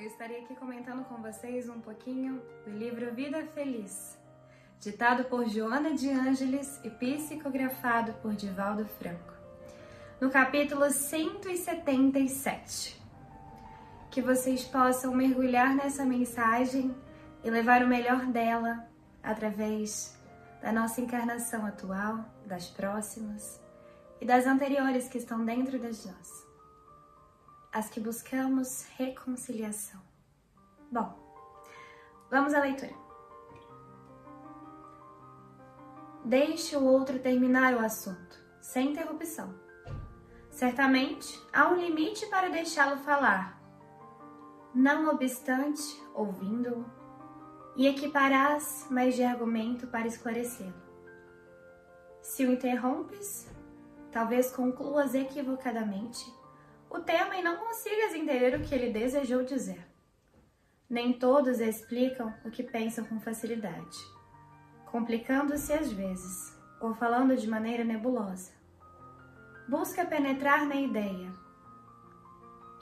eu estarei aqui comentando com vocês um pouquinho do livro Vida Feliz, ditado por Joana de Ângeles e psicografado por Divaldo Franco, no capítulo 177. Que vocês possam mergulhar nessa mensagem e levar o melhor dela através da nossa encarnação atual, das próximas e das anteriores que estão dentro das nós as que buscamos reconciliação. Bom, vamos à leitura. Deixe o outro terminar o assunto, sem interrupção. Certamente há um limite para deixá-lo falar. Não obstante, ouvindo-o, e equiparás mais de argumento para esclarecê-lo. Se o interrompes, talvez concluas equivocadamente o tema e não consigas entender o que ele desejou dizer. Nem todos explicam o que pensam com facilidade, complicando-se às vezes, ou falando de maneira nebulosa. Busca penetrar na ideia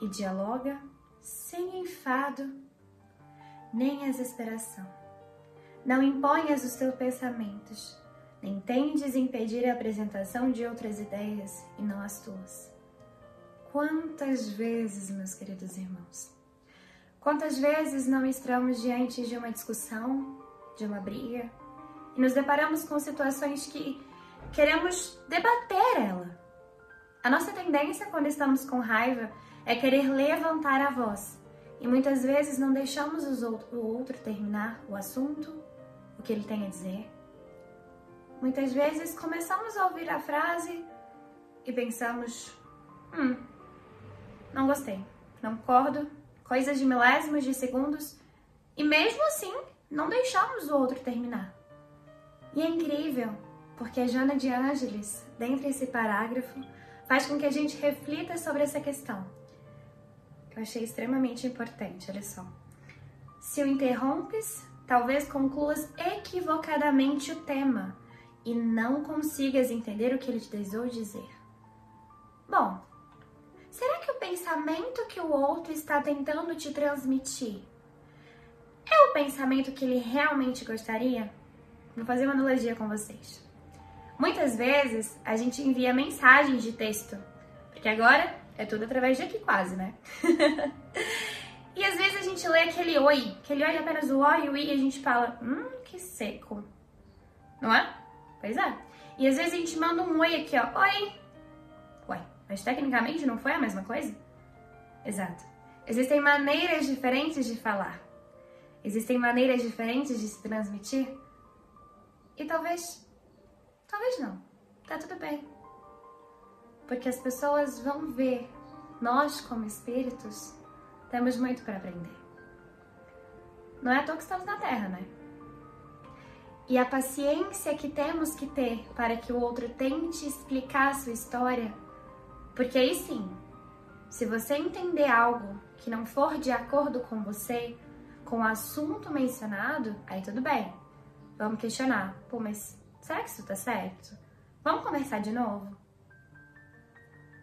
e dialoga sem enfado nem exasperação. Não imponhas os teus pensamentos, nem tendes impedir a apresentação de outras ideias e não as tuas. Quantas vezes, meus queridos irmãos, quantas vezes não estamos diante de uma discussão, de uma briga, e nos deparamos com situações que queremos debater ela. A nossa tendência quando estamos com raiva é querer levantar a voz, e muitas vezes não deixamos o outro terminar o assunto, o que ele tem a dizer. Muitas vezes começamos a ouvir a frase e pensamos: hum, não gostei, não concordo, coisas de milésimos de segundos, e mesmo assim não deixamos o outro terminar. E é incrível, porque a Jana de Ângeles, dentro desse parágrafo, faz com que a gente reflita sobre essa questão. Eu achei extremamente importante, olha só. Se o interrompes, talvez concluas equivocadamente o tema e não consigas entender o que ele te desejou dizer. Pensamento que o outro está tentando te transmitir é o pensamento que ele realmente gostaria? Vou fazer uma analogia com vocês. Muitas vezes a gente envia mensagens de texto, porque agora é tudo através de aqui quase, né? e às vezes a gente lê aquele oi, aquele oi apenas o oi e o i e a gente fala, hum, que seco. Não é? Pois é. E às vezes a gente manda um oi aqui, ó, oi, mas tecnicamente não foi a mesma coisa? Exato. Existem maneiras diferentes de falar. Existem maneiras diferentes de se transmitir. E talvez. Talvez não. Tá tudo bem. Porque as pessoas vão ver. Nós, como espíritos, temos muito para aprender. Não é à toa que estamos na Terra, né? E a paciência que temos que ter para que o outro tente explicar a sua história porque aí sim, se você entender algo que não for de acordo com você, com o assunto mencionado, aí tudo bem. Vamos questionar. Pô, mas será que isso tá certo? Vamos conversar de novo?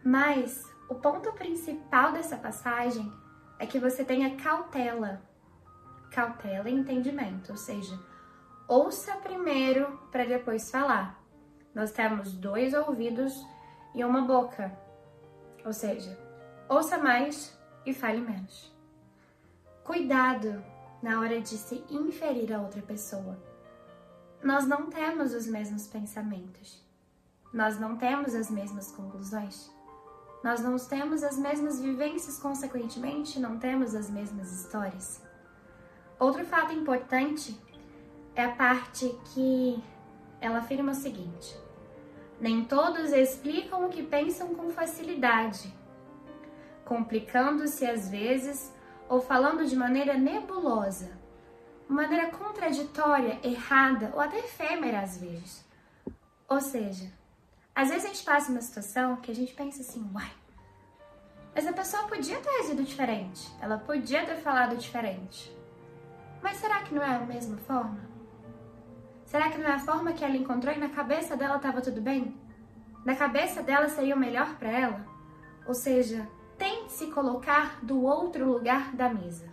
Mas o ponto principal dessa passagem é que você tenha cautela. Cautela e entendimento, ou seja, ouça primeiro para depois falar. Nós temos dois ouvidos e uma boca. Ou seja, ouça mais e fale menos. Cuidado na hora de se inferir a outra pessoa. Nós não temos os mesmos pensamentos. Nós não temos as mesmas conclusões. Nós não temos as mesmas vivências, consequentemente, não temos as mesmas histórias. Outro fato importante é a parte que ela afirma o seguinte: nem todos explicam o que pensam com facilidade, complicando-se às vezes ou falando de maneira nebulosa, maneira contraditória, errada ou até efêmera às vezes. Ou seja, às vezes a gente passa uma situação que a gente pensa assim, uai, mas a pessoa podia ter agido diferente, ela podia ter falado diferente. Mas será que não é a mesma forma? Será que não é a forma que ela encontrou e na cabeça dela estava tudo bem? Na cabeça dela seria o melhor para ela? Ou seja, tente se colocar do outro lugar da mesa.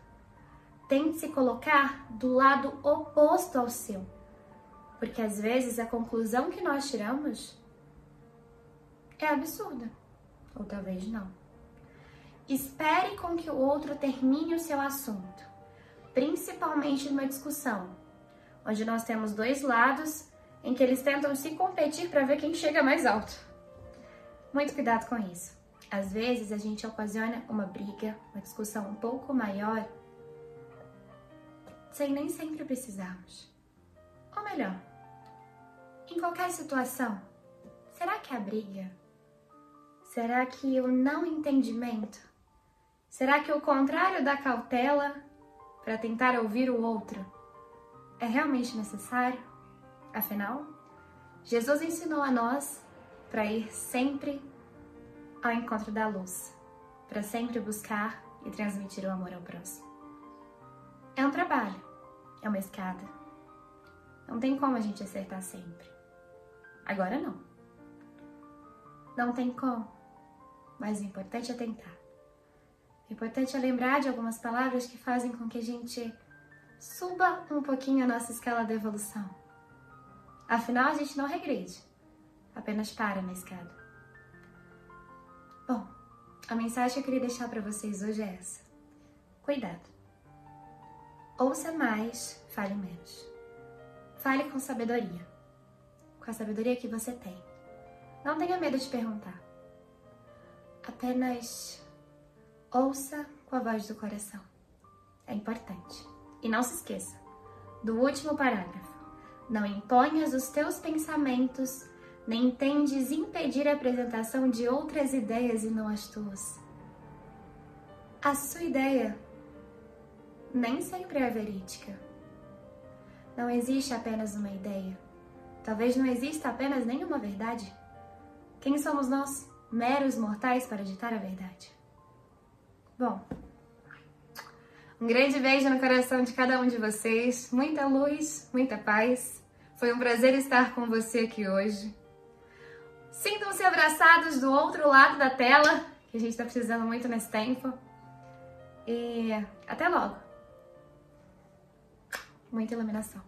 tente se colocar do lado oposto ao seu, porque às vezes a conclusão que nós tiramos é absurda, ou talvez não. Espere com que o outro termine o seu assunto, principalmente numa discussão, onde nós temos dois lados em que eles tentam se competir para ver quem chega mais alto. Muito cuidado com isso. Às vezes a gente ocasiona uma briga, uma discussão um pouco maior, sem nem sempre precisarmos. Ou melhor, em qualquer situação, será que a briga Será que o não entendimento? Será que o contrário da cautela para tentar ouvir o outro é realmente necessário? Afinal, Jesus ensinou a nós para ir sempre ao encontro da luz, para sempre buscar e transmitir o amor ao próximo. É um trabalho, é uma escada. Não tem como a gente acertar sempre. Agora não. Não tem como mas o importante é tentar. O importante é lembrar de algumas palavras que fazem com que a gente suba um pouquinho a nossa escala de evolução. Afinal, a gente não regride, apenas para na escada. Bom, a mensagem que eu queria deixar para vocês hoje é essa: cuidado. Ouça mais, fale menos. Fale com sabedoria, com a sabedoria que você tem. Não tenha medo de perguntar. Apenas ouça com a voz do coração. É importante. E não se esqueça do último parágrafo. Não imponhas os teus pensamentos, nem tendes impedir a apresentação de outras ideias e não as tuas. A sua ideia nem sempre é verídica. Não existe apenas uma ideia. Talvez não exista apenas nenhuma verdade. Quem somos nós? meros mortais para ditar a verdade. Bom, um grande beijo no coração de cada um de vocês, muita luz, muita paz. Foi um prazer estar com você aqui hoje. Sintam-se abraçados do outro lado da tela, que a gente está precisando muito nesse tempo. E até logo. Muita iluminação.